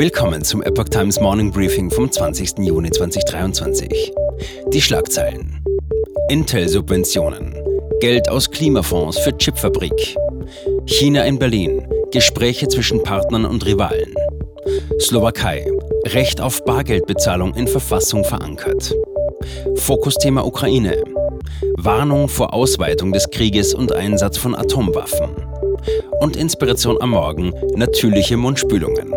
Willkommen zum Epoch Times Morning Briefing vom 20. Juni 2023. Die Schlagzeilen. Intel-Subventionen. Geld aus Klimafonds für Chipfabrik. China in Berlin. Gespräche zwischen Partnern und Rivalen. Slowakei. Recht auf Bargeldbezahlung in Verfassung verankert. Fokusthema Ukraine. Warnung vor Ausweitung des Krieges und Einsatz von Atomwaffen. Und Inspiration am Morgen natürliche Mundspülungen.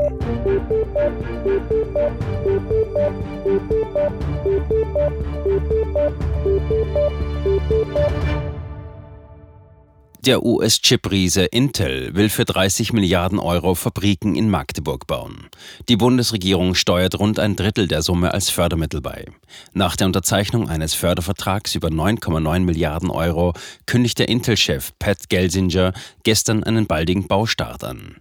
Der US-Chip-Riese Intel will für 30 Milliarden Euro Fabriken in Magdeburg bauen. Die Bundesregierung steuert rund ein Drittel der Summe als Fördermittel bei. Nach der Unterzeichnung eines Fördervertrags über 9,9 Milliarden Euro kündigt der Intel-Chef Pat Gelsinger gestern einen baldigen Baustart an.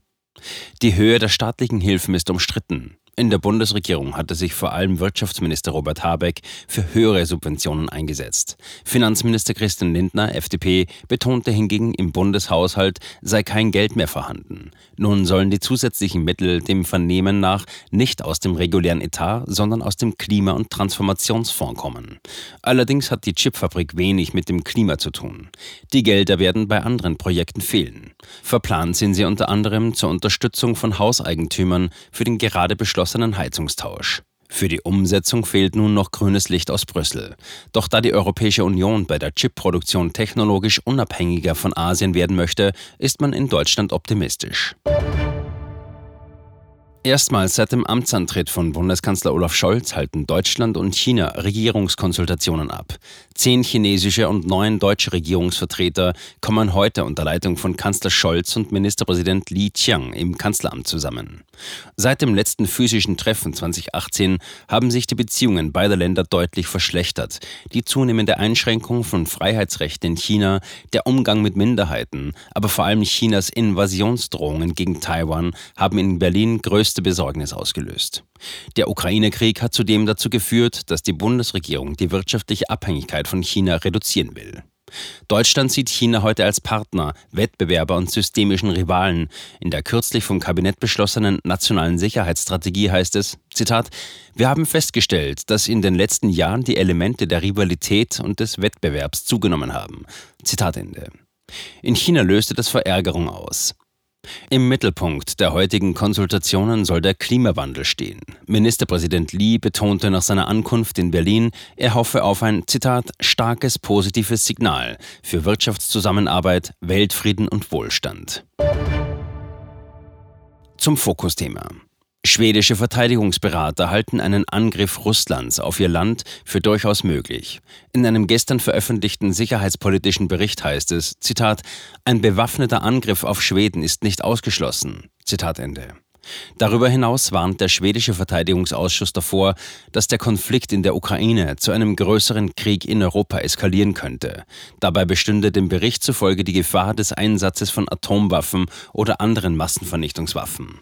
Die Höhe der staatlichen Hilfen ist umstritten. In der Bundesregierung hatte sich vor allem Wirtschaftsminister Robert Habeck für höhere Subventionen eingesetzt. Finanzminister Christian Lindner, FDP, betonte hingegen, im Bundeshaushalt sei kein Geld mehr vorhanden. Nun sollen die zusätzlichen Mittel dem Vernehmen nach nicht aus dem regulären Etat, sondern aus dem Klima- und Transformationsfonds kommen. Allerdings hat die Chipfabrik wenig mit dem Klima zu tun. Die Gelder werden bei anderen Projekten fehlen. Verplant sind sie unter anderem zur Unterstützung von Hauseigentümern für den gerade beschlossenen beschlossenen Heizungstausch. Für die Umsetzung fehlt nun noch grünes Licht aus Brüssel. Doch da die Europäische Union bei der Chipproduktion technologisch unabhängiger von Asien werden möchte, ist man in Deutschland optimistisch. Erstmals seit dem Amtsantritt von Bundeskanzler Olaf Scholz halten Deutschland und China Regierungskonsultationen ab. Zehn chinesische und neun deutsche Regierungsvertreter kommen heute unter Leitung von Kanzler Scholz und Ministerpräsident Li Qiang im Kanzleramt zusammen. Seit dem letzten physischen Treffen 2018 haben sich die Beziehungen beider Länder deutlich verschlechtert. Die zunehmende Einschränkung von Freiheitsrechten in China, der Umgang mit Minderheiten, aber vor allem Chinas Invasionsdrohungen gegen Taiwan haben in Berlin größte größte Besorgnis ausgelöst. Der Ukraine-Krieg hat zudem dazu geführt, dass die Bundesregierung die wirtschaftliche Abhängigkeit von China reduzieren will. Deutschland sieht China heute als Partner, Wettbewerber und systemischen Rivalen. In der kürzlich vom Kabinett beschlossenen nationalen Sicherheitsstrategie heißt es, Zitat, wir haben festgestellt, dass in den letzten Jahren die Elemente der Rivalität und des Wettbewerbs zugenommen haben. Zitat Ende. In China löste das Verärgerung aus. Im Mittelpunkt der heutigen Konsultationen soll der Klimawandel stehen. Ministerpräsident Li betonte nach seiner Ankunft in Berlin, er hoffe auf ein, Zitat, starkes positives Signal für Wirtschaftszusammenarbeit, Weltfrieden und Wohlstand. Zum Fokusthema. Schwedische Verteidigungsberater halten einen Angriff Russlands auf ihr Land für durchaus möglich. In einem gestern veröffentlichten sicherheitspolitischen Bericht heißt es, Zitat, ein bewaffneter Angriff auf Schweden ist nicht ausgeschlossen. Zitat Ende. Darüber hinaus warnt der schwedische Verteidigungsausschuss davor, dass der Konflikt in der Ukraine zu einem größeren Krieg in Europa eskalieren könnte. Dabei bestünde dem Bericht zufolge die Gefahr des Einsatzes von Atomwaffen oder anderen Massenvernichtungswaffen.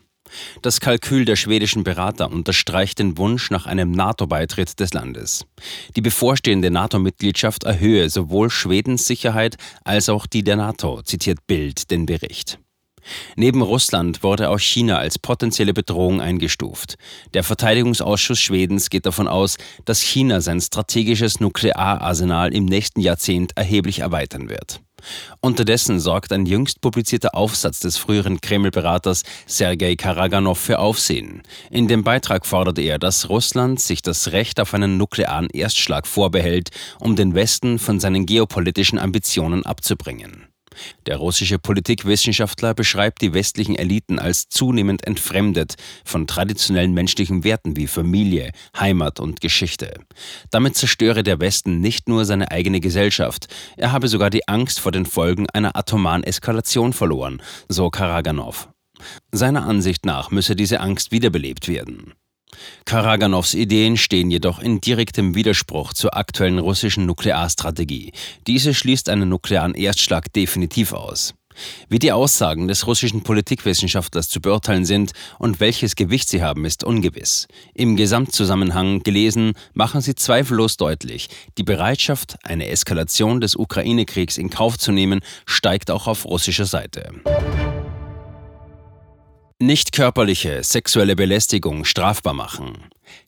Das Kalkül der schwedischen Berater unterstreicht den Wunsch nach einem NATO-Beitritt des Landes. Die bevorstehende NATO-Mitgliedschaft erhöhe sowohl Schwedens Sicherheit als auch die der NATO, zitiert Bild den Bericht. Neben Russland wurde auch China als potenzielle Bedrohung eingestuft. Der Verteidigungsausschuss Schwedens geht davon aus, dass China sein strategisches Nukleararsenal im nächsten Jahrzehnt erheblich erweitern wird. Unterdessen sorgt ein jüngst publizierter Aufsatz des früheren Kreml-Beraters Sergei Karaganov für Aufsehen. In dem Beitrag fordert er, dass Russland sich das Recht auf einen nuklearen Erstschlag vorbehält, um den Westen von seinen geopolitischen Ambitionen abzubringen. Der russische Politikwissenschaftler beschreibt die westlichen Eliten als zunehmend entfremdet von traditionellen menschlichen Werten wie Familie, Heimat und Geschichte. Damit zerstöre der Westen nicht nur seine eigene Gesellschaft, er habe sogar die Angst vor den Folgen einer atomaren Eskalation verloren, so Karaganov. Seiner Ansicht nach müsse diese Angst wiederbelebt werden. Karaganovs Ideen stehen jedoch in direktem Widerspruch zur aktuellen russischen Nuklearstrategie. Diese schließt einen nuklearen Erstschlag definitiv aus. Wie die Aussagen des russischen Politikwissenschaftlers zu beurteilen sind und welches Gewicht sie haben, ist ungewiss. Im Gesamtzusammenhang gelesen machen sie zweifellos deutlich, die Bereitschaft, eine Eskalation des Ukraine-Kriegs in Kauf zu nehmen, steigt auch auf russischer Seite. Nicht körperliche sexuelle Belästigung strafbar machen.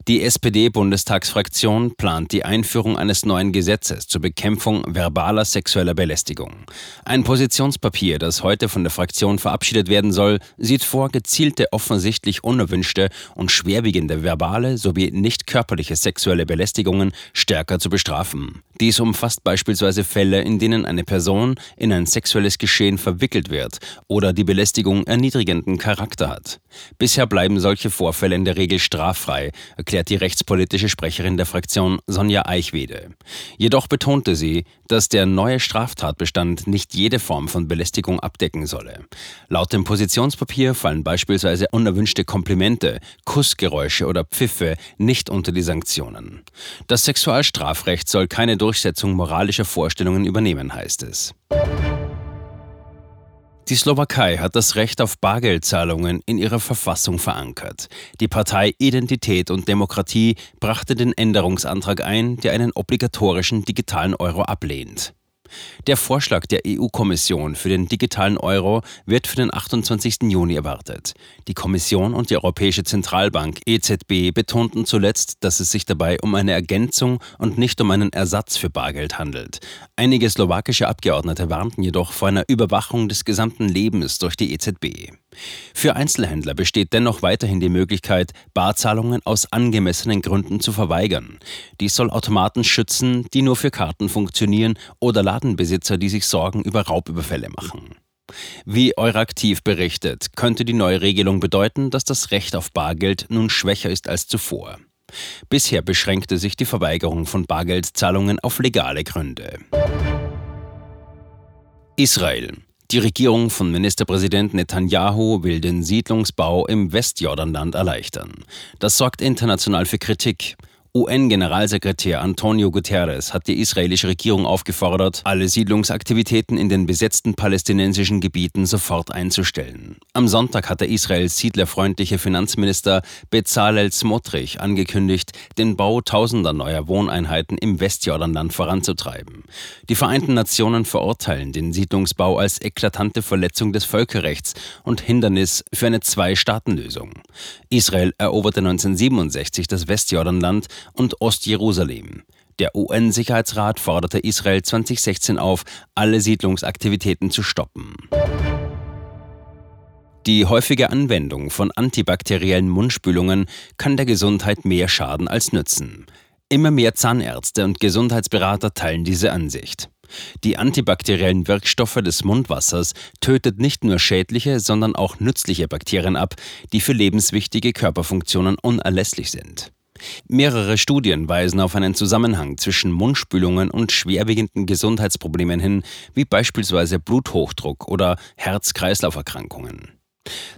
Die SPD-Bundestagsfraktion plant die Einführung eines neuen Gesetzes zur Bekämpfung verbaler sexueller Belästigung. Ein Positionspapier, das heute von der Fraktion verabschiedet werden soll, sieht vor, gezielte, offensichtlich unerwünschte und schwerwiegende verbale sowie nicht körperliche sexuelle Belästigungen stärker zu bestrafen. Dies umfasst beispielsweise Fälle, in denen eine Person in ein sexuelles Geschehen verwickelt wird oder die Belästigung erniedrigenden Charakter hat. Bisher bleiben solche Vorfälle in der Regel straffrei, erklärt die rechtspolitische Sprecherin der Fraktion Sonja Eichwede. Jedoch betonte sie, dass der neue Straftatbestand nicht jede Form von Belästigung abdecken solle. Laut dem Positionspapier fallen beispielsweise unerwünschte Komplimente, Kussgeräusche oder Pfiffe nicht unter die Sanktionen. Das Sexualstrafrecht soll keine Durchsetzung moralischer Vorstellungen übernehmen, heißt es. Die Slowakei hat das Recht auf Bargeldzahlungen in ihrer Verfassung verankert. Die Partei Identität und Demokratie brachte den Änderungsantrag ein, der einen obligatorischen digitalen Euro ablehnt. Der Vorschlag der EU-Kommission für den digitalen Euro wird für den 28. Juni erwartet. Die Kommission und die Europäische Zentralbank EZB betonten zuletzt, dass es sich dabei um eine Ergänzung und nicht um einen Ersatz für Bargeld handelt. Einige slowakische Abgeordnete warnten jedoch vor einer Überwachung des gesamten Lebens durch die EZB. Für Einzelhändler besteht dennoch weiterhin die Möglichkeit, Barzahlungen aus angemessenen Gründen zu verweigern. Dies soll Automaten schützen, die nur für Karten funktionieren oder Ladenbesitzer, die sich Sorgen über Raubüberfälle machen. Wie Euraktiv berichtet, könnte die neue Regelung bedeuten, dass das Recht auf Bargeld nun schwächer ist als zuvor. Bisher beschränkte sich die Verweigerung von Bargeldzahlungen auf legale Gründe. Israel. Die Regierung von Ministerpräsident Netanyahu will den Siedlungsbau im Westjordanland erleichtern. Das sorgt international für Kritik. UN-Generalsekretär Antonio Guterres hat die israelische Regierung aufgefordert, alle Siedlungsaktivitäten in den besetzten palästinensischen Gebieten sofort einzustellen. Am Sonntag hatte Israels siedlerfreundliche Finanzminister Bezalel Smotrich angekündigt, den Bau tausender neuer Wohneinheiten im Westjordanland voranzutreiben. Die Vereinten Nationen verurteilen den Siedlungsbau als eklatante Verletzung des Völkerrechts und Hindernis für eine Zwei-Staaten-Lösung. Israel eroberte 1967 das Westjordanland und Ostjerusalem. Der UN-Sicherheitsrat forderte Israel 2016 auf, alle Siedlungsaktivitäten zu stoppen. Die häufige Anwendung von antibakteriellen Mundspülungen kann der Gesundheit mehr schaden als nützen. Immer mehr Zahnärzte und Gesundheitsberater teilen diese Ansicht. Die antibakteriellen Wirkstoffe des Mundwassers tötet nicht nur schädliche, sondern auch nützliche Bakterien ab, die für lebenswichtige Körperfunktionen unerlässlich sind. Mehrere Studien weisen auf einen Zusammenhang zwischen Mundspülungen und schwerwiegenden Gesundheitsproblemen hin, wie beispielsweise Bluthochdruck oder Herz-Kreislauf-Erkrankungen.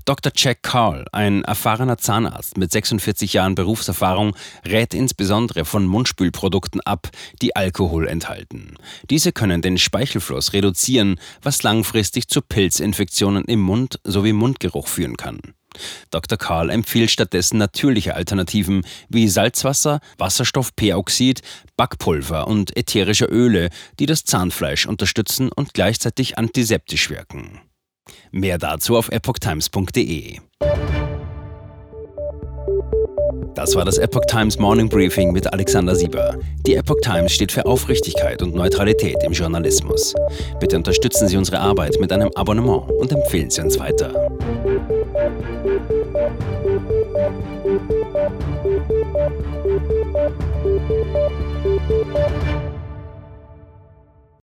Dr. Jack Carl, ein erfahrener Zahnarzt mit 46 Jahren Berufserfahrung, rät insbesondere von Mundspülprodukten ab, die Alkohol enthalten. Diese können den Speichelfluss reduzieren, was langfristig zu Pilzinfektionen im Mund sowie Mundgeruch führen kann. Dr. Karl empfiehlt stattdessen natürliche Alternativen wie Salzwasser, Wasserstoffperoxid, Backpulver und ätherische Öle, die das Zahnfleisch unterstützen und gleichzeitig antiseptisch wirken. Mehr dazu auf epochtimes.de. Das war das Epoch Times Morning Briefing mit Alexander Sieber. Die Epoch Times steht für Aufrichtigkeit und Neutralität im Journalismus. Bitte unterstützen Sie unsere Arbeit mit einem Abonnement und empfehlen Sie uns weiter.